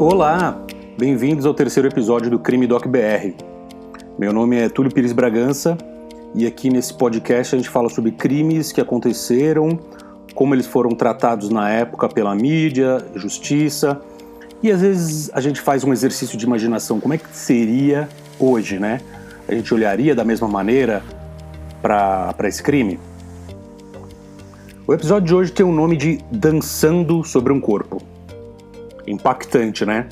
Olá, bem-vindos ao terceiro episódio do Crime Doc BR. Meu nome é Túlio Pires Bragança e aqui nesse podcast a gente fala sobre crimes que aconteceram, como eles foram tratados na época pela mídia, justiça e às vezes a gente faz um exercício de imaginação, como é que seria hoje, né? A gente olharia da mesma maneira para esse crime? O episódio de hoje tem o nome de Dançando sobre um Corpo. Impactante, né?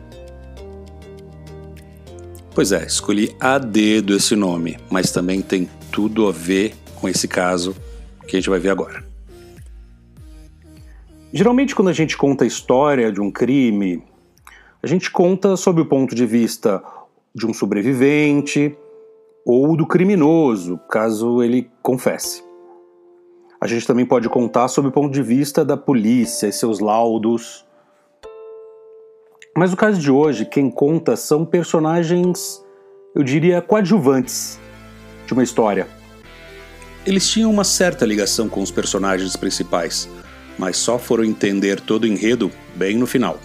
Pois é, escolhi a dedo esse nome, mas também tem tudo a ver com esse caso que a gente vai ver agora. Geralmente, quando a gente conta a história de um crime, a gente conta sob o ponto de vista de um sobrevivente ou do criminoso, caso ele confesse. A gente também pode contar sob o ponto de vista da polícia e seus laudos. Mas no caso de hoje, quem conta são personagens, eu diria, coadjuvantes de uma história. Eles tinham uma certa ligação com os personagens principais, mas só foram entender todo o enredo bem no final.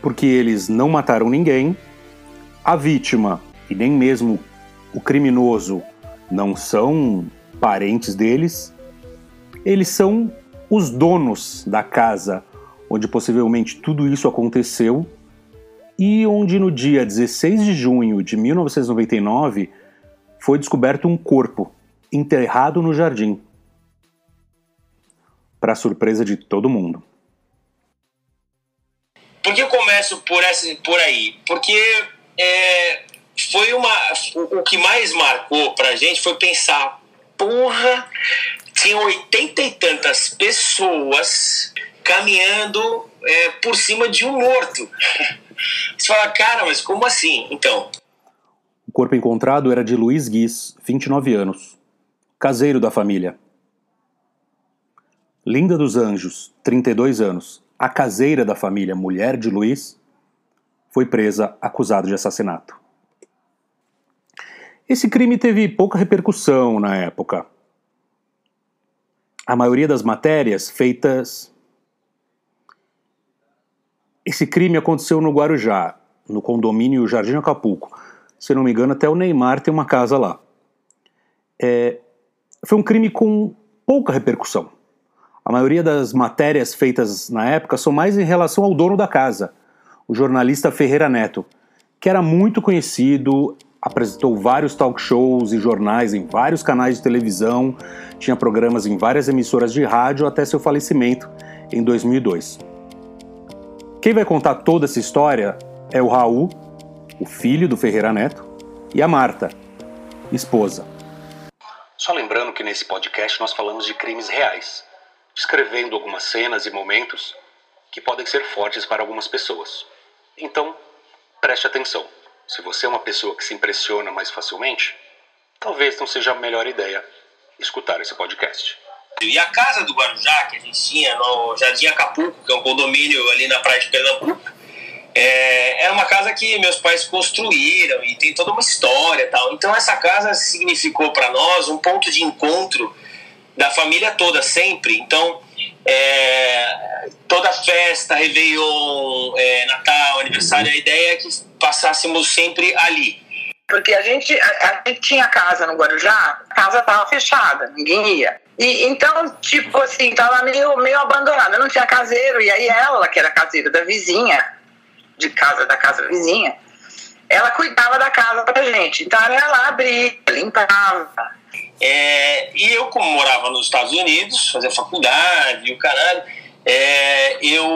Porque eles não mataram ninguém, a vítima e nem mesmo o criminoso não são parentes deles, eles são os donos da casa onde possivelmente tudo isso aconteceu e onde no dia 16 de junho de 1999 foi descoberto um corpo enterrado no jardim. Para surpresa de todo mundo. Por que eu começo por, essa, por aí? Porque é, foi uma. O, que mais marcou pra gente foi pensar, porra, tinham oitenta e tantas pessoas caminhando é, por cima de um morto. Você fala, cara, mas como assim? Então. O corpo encontrado era de Luiz Guiz, 29 anos, caseiro da família. Linda dos Anjos, 32 anos, a caseira da família, mulher de Luiz, foi presa acusada de assassinato. Esse crime teve pouca repercussão na época a maioria das matérias feitas. Esse crime aconteceu no Guarujá, no condomínio Jardim Acapulco. Se não me engano, até o Neymar tem uma casa lá. É... Foi um crime com pouca repercussão. A maioria das matérias feitas na época são mais em relação ao dono da casa, o jornalista Ferreira Neto, que era muito conhecido, apresentou vários talk shows e jornais em vários canais de televisão, tinha programas em várias emissoras de rádio até seu falecimento em 2002. Quem vai contar toda essa história é o Raul, o filho do Ferreira Neto, e a Marta, esposa. Só lembrando que nesse podcast nós falamos de crimes reais, descrevendo algumas cenas e momentos que podem ser fortes para algumas pessoas. Então, preste atenção. Se você é uma pessoa que se impressiona mais facilmente, talvez não seja a melhor ideia escutar esse podcast. E a casa do Guarujá, que a gente tinha no Jardim Acapulco, que é um condomínio ali na praia de Pernambuco, é, é uma casa que meus pais construíram e tem toda uma história tal. Então essa casa significou para nós um ponto de encontro da família toda sempre. Então é, toda festa, Réveillon, é, Natal, aniversário, a ideia é que passássemos sempre ali. Porque a gente, a, a gente tinha casa no Guarujá, a casa estava fechada, ninguém ia. E, então, tipo assim, tava meio, meio abandonada, não tinha caseiro, e aí ela, que era caseira da vizinha, de casa da casa vizinha, ela cuidava da casa pra gente. Então ela ia lá abrir, limpava. É, e eu, como morava nos Estados Unidos, fazia faculdade e o caralho, é, eu,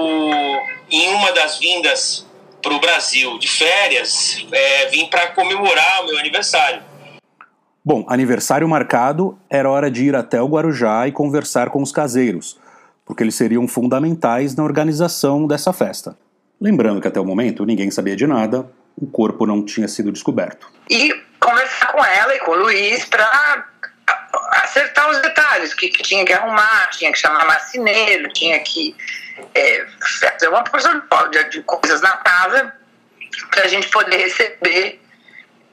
em uma das vindas para o Brasil de férias, é, vim para comemorar o meu aniversário. Bom, aniversário marcado, era hora de ir até o Guarujá e conversar com os caseiros, porque eles seriam fundamentais na organização dessa festa. Lembrando que até o momento ninguém sabia de nada, o corpo não tinha sido descoberto. E conversar com ela e com o Luiz para acertar os detalhes, que, que, tinha que arrumar, tinha que chamar marceneiro, tinha que é, fazer uma porção de, de coisas na casa para a gente poder receber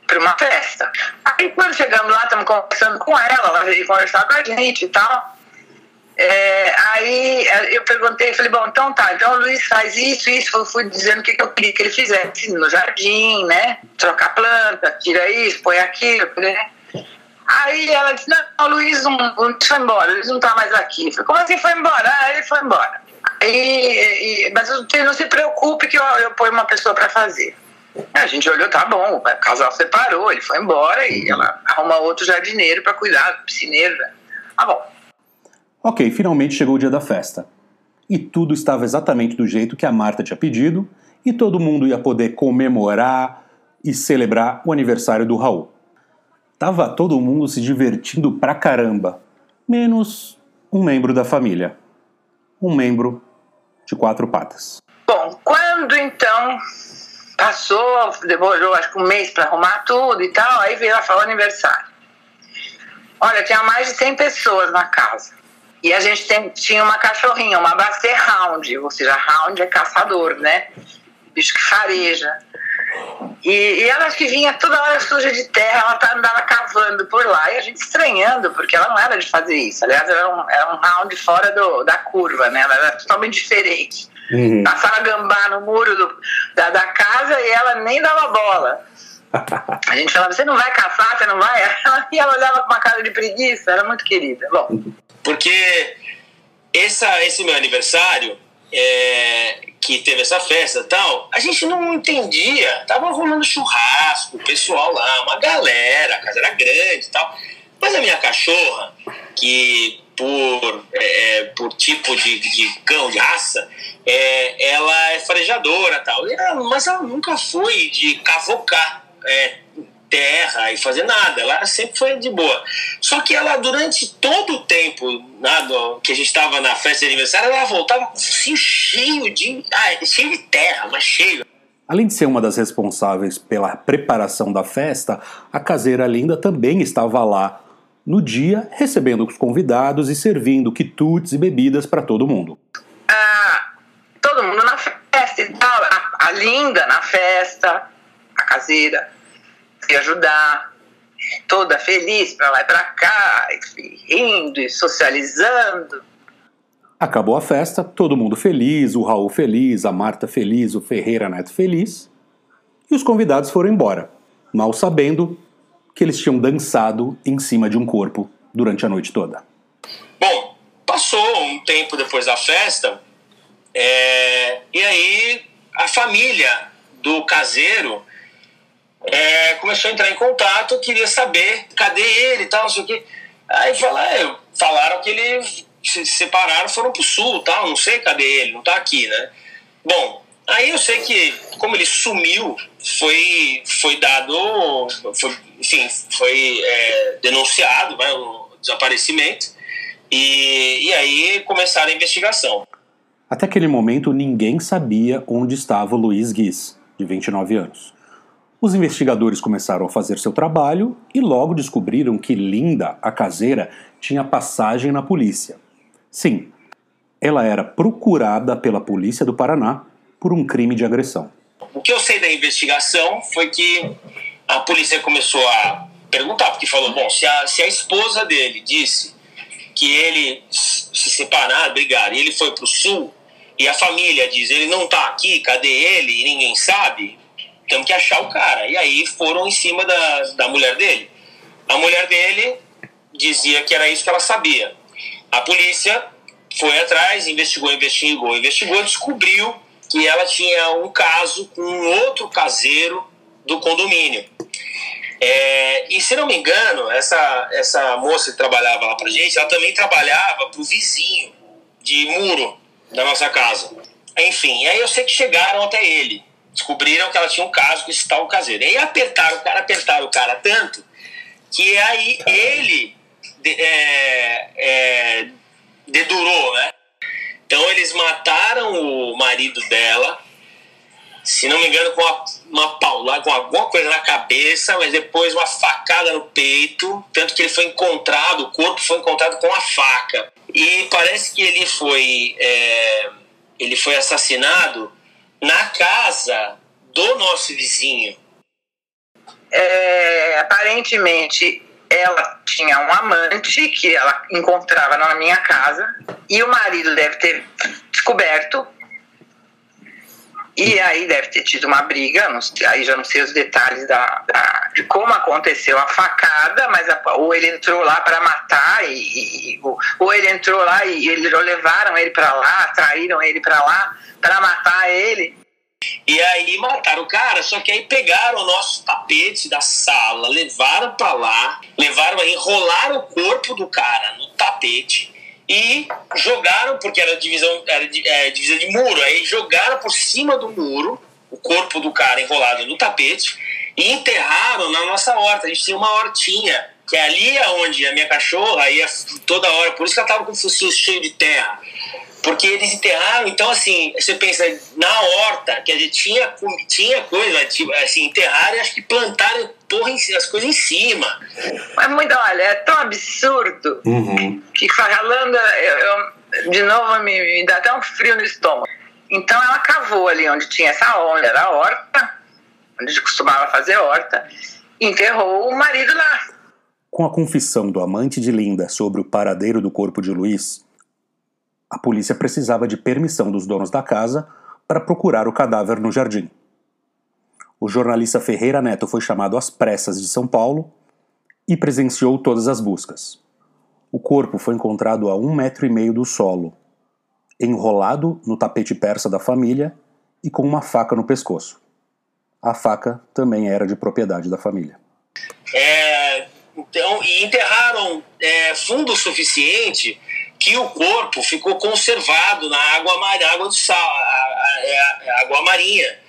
para uma festa. Aí quando chegamos lá, estamos conversando com ela, ela veio conversar com a gente e tal. É, aí eu perguntei, falei, bom, então tá, então o Luiz faz isso, isso, eu fui dizendo o que, que eu queria que ele fizesse no jardim, né? Trocar planta, tira isso, põe aquilo, né? Aí ela disse, não, o Luiz não, não foi embora, o Luiz não tá mais aqui. Falei, como assim foi embora? Ah, ele foi embora. E, e, mas não se preocupe que eu, eu ponho uma pessoa para fazer. A gente olhou, tá bom, o casal separou, ele foi embora e ela arruma outro jardineiro para cuidar, piscineiro. Né? Tá bom. Ok, finalmente chegou o dia da festa. E tudo estava exatamente do jeito que a Marta tinha pedido, e todo mundo ia poder comemorar e celebrar o aniversário do Raul. Tava todo mundo se divertindo pra caramba, menos um membro da família. Um membro de quatro patas. Bom, quando então passou, demorou acho que um mês para arrumar tudo e tal, aí veio lá o aniversário. Olha, tinha mais de 100 pessoas na casa. E a gente tem, tinha uma cachorrinha, uma Basset Hound, ou seja, Hound é caçador, né? Bicho que fareja. E, e ela que vinha toda hora suja de terra, ela tá, andava cavando por lá, e a gente estranhando, porque ela não era de fazer isso. Aliás, era um, era um round fora do, da curva, né? Ela era totalmente diferente. Uhum. Passava gambá no muro do, da, da casa e ela nem dava bola. A gente falava, você não vai caçar, você não vai? E ela olhava com uma cara de preguiça, era muito querida. Bom. Porque essa, esse meu aniversário, é, que teve essa festa e tal, a gente não entendia. Tava rolando churrasco, o pessoal lá, uma galera, a casa era grande e tal. Mas a minha cachorra, que por, é, é, por tipo de, de cão, de raça, é, ela é farejadora tal. e tal. Mas ela nunca foi de cavocar é, terra e fazer nada. Ela sempre foi de boa. Só que ela, durante todo o tempo nada, que a gente estava na festa de aniversário, ela voltava assim, cheio de, ah, cheio de terra, mas cheio. Além de ser uma das responsáveis pela preparação da festa, a caseira linda também estava lá no dia, recebendo os convidados e servindo quitutes e bebidas para todo mundo. Ah, todo mundo na festa e tal, a, a linda na festa, a caseira, se ajudar, toda feliz para lá e para cá, rindo e socializando. Acabou a festa, todo mundo feliz, o Raul feliz, a Marta feliz, o Ferreira Neto feliz. E os convidados foram embora, mal sabendo que eles tinham dançado em cima de um corpo durante a noite toda. Bom, passou um tempo depois da festa, é, e aí a família do caseiro é, começou a entrar em contato, queria saber cadê ele e tal, não sei o quê. Aí falaram, é, falaram que ele se separaram, foram pro sul, tal, não sei cadê ele, não tá aqui, né? Bom, aí eu sei que como ele sumiu, foi, foi dado, foi, enfim, foi é, denunciado, né, o desaparecimento, e, e aí começaram a investigação. Até aquele momento, ninguém sabia onde estava o Luiz Guiz, de 29 anos. Os investigadores começaram a fazer seu trabalho e logo descobriram que Linda, a caseira, tinha passagem na polícia. Sim, ela era procurada pela polícia do Paraná por um crime de agressão. O que eu sei da investigação foi que a polícia começou a perguntar, porque falou: bom, se a, se a esposa dele disse que ele se separaram, brigaram, e ele foi para o sul, e a família diz: ele não está aqui, cadê ele? E ninguém sabe temos que achar o cara. E aí foram em cima da, da mulher dele. A mulher dele dizia que era isso que ela sabia. A polícia foi atrás, investigou, investigou, investigou, descobriu que ela tinha um caso com um outro caseiro do condomínio. É, e se não me engano, essa, essa moça que trabalhava lá pra gente, ela também trabalhava pro vizinho de muro da nossa casa. Enfim, aí eu sei que chegaram até ele descobriram que ela tinha um caso com esse tal caseiro. E aí apertaram o cara, apertaram o cara tanto que aí ele é, é, dedurou, né? Então eles mataram o marido dela, se não me engano, com uma, uma paulada, com alguma coisa na cabeça, mas depois uma facada no peito, tanto que ele foi encontrado, o corpo foi encontrado com a faca. E parece que ele foi, é, ele foi assassinado na casa do nosso vizinho. É, aparentemente, ela tinha um amante que ela encontrava na minha casa e o marido deve ter descoberto e aí deve ter tido uma briga, não, aí já não sei os detalhes da, da, de como aconteceu a facada, mas a, ou ele entrou lá para matar, e, e, ou, ele entrou lá e eles levaram ele para lá, traíram ele para lá para matar ele. E aí mataram o cara, só que aí pegaram o nosso tapete da sala, levaram para lá, levaram, enrolaram o corpo do cara no tapete e jogaram, porque era divisão, era é, de muro, aí jogaram por cima do muro o corpo do cara enrolado no tapete e enterraram na nossa horta. A gente tinha uma hortinha, que é ali onde a minha cachorra ia toda hora, por isso que ela tava com o focinho cheio de terra. Porque eles enterraram, então assim, você pensa, na horta, que a gente tinha, tinha coisa, tipo, assim, enterraram e acho que plantaram porra, as coisas em cima. Mas muito, olha, é tão absurdo uhum. que falando, eu, eu, de novo me, me dá até um frio no estômago. Então ela cavou ali onde tinha essa onda, era a horta, onde a gente costumava fazer horta, e enterrou o marido lá. Com a confissão do amante de Linda sobre o paradeiro do corpo de Luiz, a polícia precisava de permissão dos donos da casa para procurar o cadáver no jardim. O jornalista Ferreira Neto foi chamado às pressas de São Paulo e presenciou todas as buscas. O corpo foi encontrado a um metro e meio do solo, enrolado no tapete persa da família e com uma faca no pescoço. A faca também era de propriedade da família. É, então, e enterraram é, fundo suficiente que o corpo ficou conservado na água, água do sal, a, a, a, a água marinha.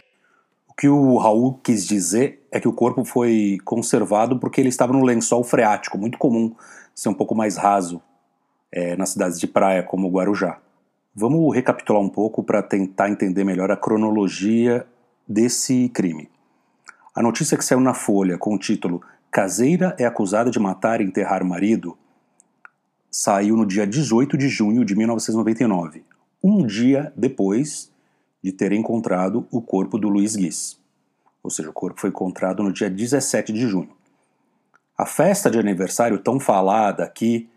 O que o Raul quis dizer é que o corpo foi conservado porque ele estava no lençol freático, muito comum ser um pouco mais raso é, nas cidades de praia como Guarujá. Vamos recapitular um pouco para tentar entender melhor a cronologia desse crime. A notícia que saiu na Folha com o título Caseira é acusada de matar e enterrar marido saiu no dia 18 de junho de 1999, um dia depois de ter encontrado o corpo do Luiz Guiz. Ou seja, o corpo foi encontrado no dia 17 de junho. A festa de aniversário tão falada aqui,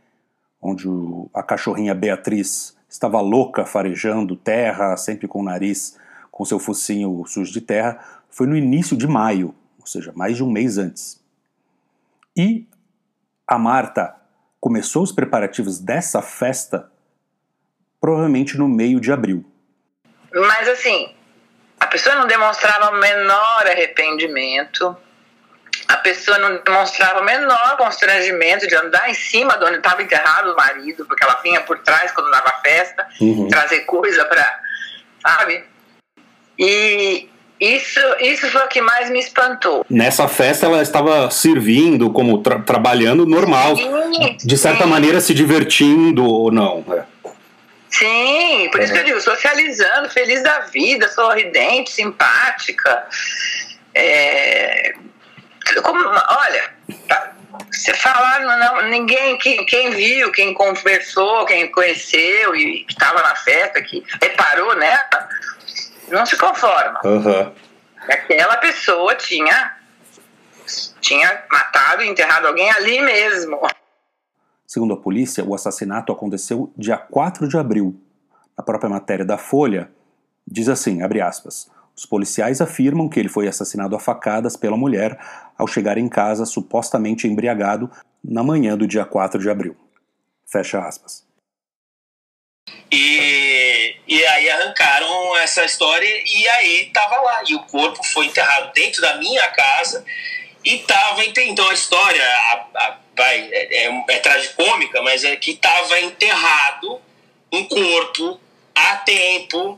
onde a cachorrinha Beatriz estava louca farejando terra, sempre com o nariz com seu focinho sujo de terra, foi no início de maio, ou seja, mais de um mês antes. E a Marta começou os preparativos dessa festa provavelmente no meio de abril. Mas assim, a pessoa não demonstrava o menor arrependimento, a pessoa não demonstrava o menor constrangimento de andar em cima de onde estava enterrado o marido, porque ela vinha por trás quando dava festa, uhum. trazer coisa para, sabe? E, isso, isso foi o que mais me espantou. Nessa festa ela estava servindo, como tra trabalhando normal. Sim, de certa sim. maneira se divertindo ou não. É. Sim, por é. isso que eu digo, socializando, feliz da vida, sorridente, simpática. É, como, olha, você falar, não, ninguém, quem, quem viu, quem conversou, quem conheceu e estava na festa, que reparou nela, não se conforma. Uhum. Aquela pessoa tinha, tinha matado e enterrado alguém ali mesmo. Segundo a polícia, o assassinato aconteceu dia 4 de abril. Na própria matéria da Folha, diz assim, abre aspas, os policiais afirmam que ele foi assassinado a facadas pela mulher ao chegar em casa supostamente embriagado na manhã do dia 4 de abril. Fecha aspas. E, e aí arrancaram essa história e aí tava lá. E o corpo foi enterrado dentro da minha casa e tava. Então a história a, a, vai, é, é, é tragicômica, mas é que tava enterrado um corpo há tempo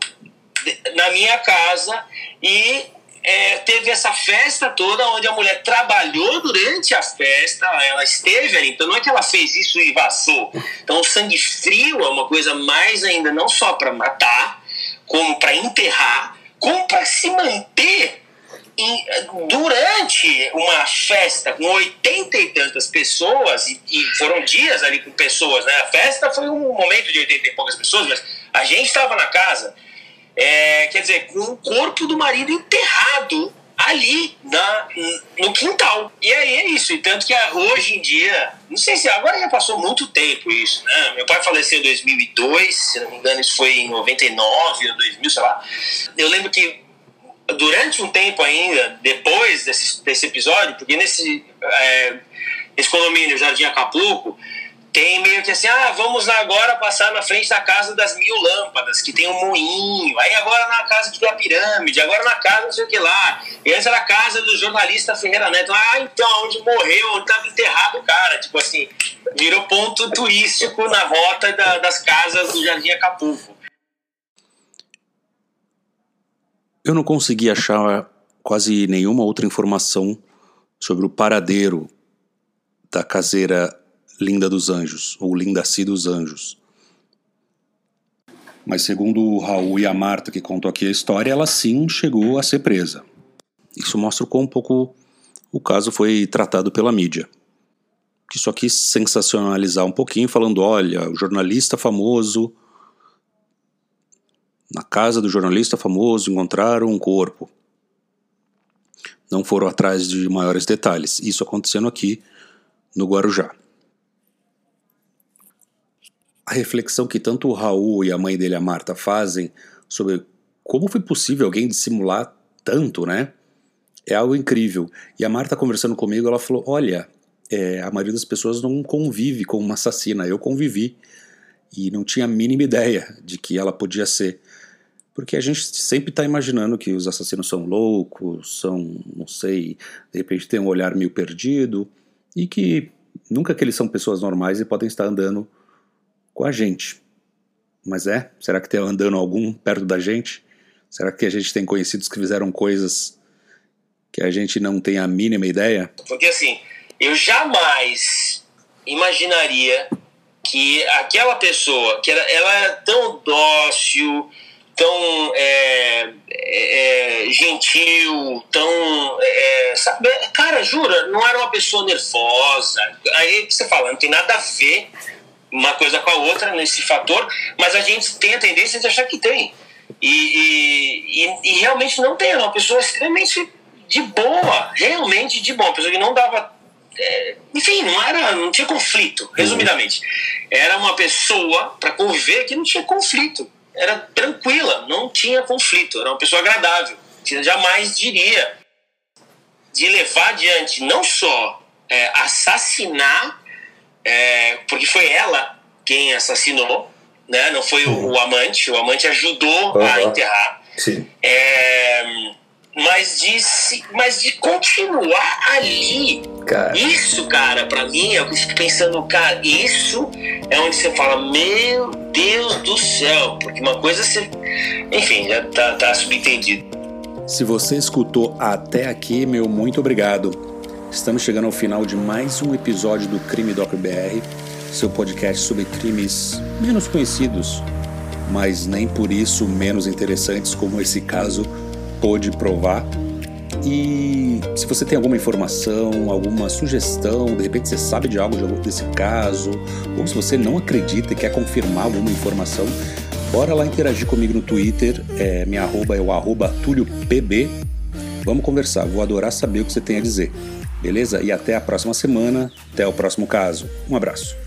na minha casa e é, teve essa festa toda onde a mulher trabalhou durante a festa, ela esteve ali, então não é que ela fez isso e vazou. Então o sangue frio é uma coisa mais ainda, não só para matar, como para enterrar, como para se manter em, durante uma festa com oitenta e tantas pessoas, e, e, foram dias ali com pessoas, né? A festa foi um momento de oitenta e poucas pessoas, mas a gente estava na casa é, quer dizer, com o corpo do marido enterrado ali na, no quintal. E aí é isso. E tanto que hoje em dia, não sei se agora já passou muito tempo isso, né? Meu pai faleceu em 2002, se não me engano, isso foi em 99 ou 2000, sei lá. Eu lembro que durante um tempo ainda, depois desse, desse episódio, porque nesse é, esse condomínio Jardim Acapulco, tem meio que assim, ah, vamos agora passar na frente da casa das mil lâmpadas, que tem um moinho, aí agora na casa da pirâmide, agora na casa não sei o que lá, e antes era a casa do jornalista Ferreira Neto, ah, então, onde morreu, onde estava enterrado o cara, tipo assim, virou ponto turístico na rota da, das casas do Jardim Acapulco. Eu não consegui achar quase nenhuma outra informação sobre o paradeiro da caseira Linda dos Anjos, ou Lindaci dos Anjos. Mas segundo o Raul e a Marta que contou aqui a história, ela sim chegou a ser presa. Isso mostra o quão pouco o caso foi tratado pela mídia. Que só quis sensacionalizar um pouquinho, falando: olha, o jornalista famoso. Na casa do jornalista famoso encontraram um corpo. Não foram atrás de maiores detalhes. Isso acontecendo aqui no Guarujá a reflexão que tanto o Raul e a mãe dele, a Marta, fazem sobre como foi possível alguém dissimular tanto, né? É algo incrível. E a Marta conversando comigo, ela falou: Olha, é, a maioria das pessoas não convive com uma assassina. Eu convivi e não tinha a mínima ideia de que ela podia ser. Porque a gente sempre está imaginando que os assassinos são loucos, são, não sei, de repente tem um olhar meio perdido e que nunca que eles são pessoas normais e podem estar andando com a gente. Mas é? Será que tem andando algum perto da gente? Será que a gente tem conhecidos que fizeram coisas que a gente não tem a mínima ideia? Porque assim, eu jamais imaginaria que aquela pessoa, que era, ela era tão dócil, tão é, é, gentil, tão. É, sabe, cara, jura, não era uma pessoa nervosa. Aí você fala, não tem nada a ver uma coisa com a outra nesse fator, mas a gente tem a tendência de achar que tem. E, e, e, e realmente não tem, é uma pessoa extremamente de boa, realmente de boa, uma pessoa que não dava. É, enfim, não era, não tinha conflito, resumidamente. Era uma pessoa para conviver que não tinha conflito. Era tranquila, não tinha conflito, era uma pessoa agradável. Jamais diria de levar adiante não só é, assassinar é, porque foi ela quem assassinou, né? Não foi uhum. o, o, amante. O amante ajudou uhum. a enterrar. Sim. É, mas de, mas de continuar ali. Cara. Isso, cara, para mim, eu fico pensando, cara, isso é onde você fala, meu Deus do céu, porque uma coisa você. Enfim, já tá, tá subentendido. Se você escutou até aqui, meu muito obrigado. Estamos chegando ao final de mais um episódio do Crime Doc BR, seu podcast sobre crimes menos conhecidos, mas nem por isso menos interessantes, como esse caso pôde provar. E se você tem alguma informação, alguma sugestão, de repente você sabe de algo desse caso, ou se você não acredita e quer confirmar alguma informação, bora lá interagir comigo no Twitter. É, minha arroba é o arroba TúlioPB. Vamos conversar, vou adorar saber o que você tem a dizer. Beleza? E até a próxima semana, até o próximo caso. Um abraço.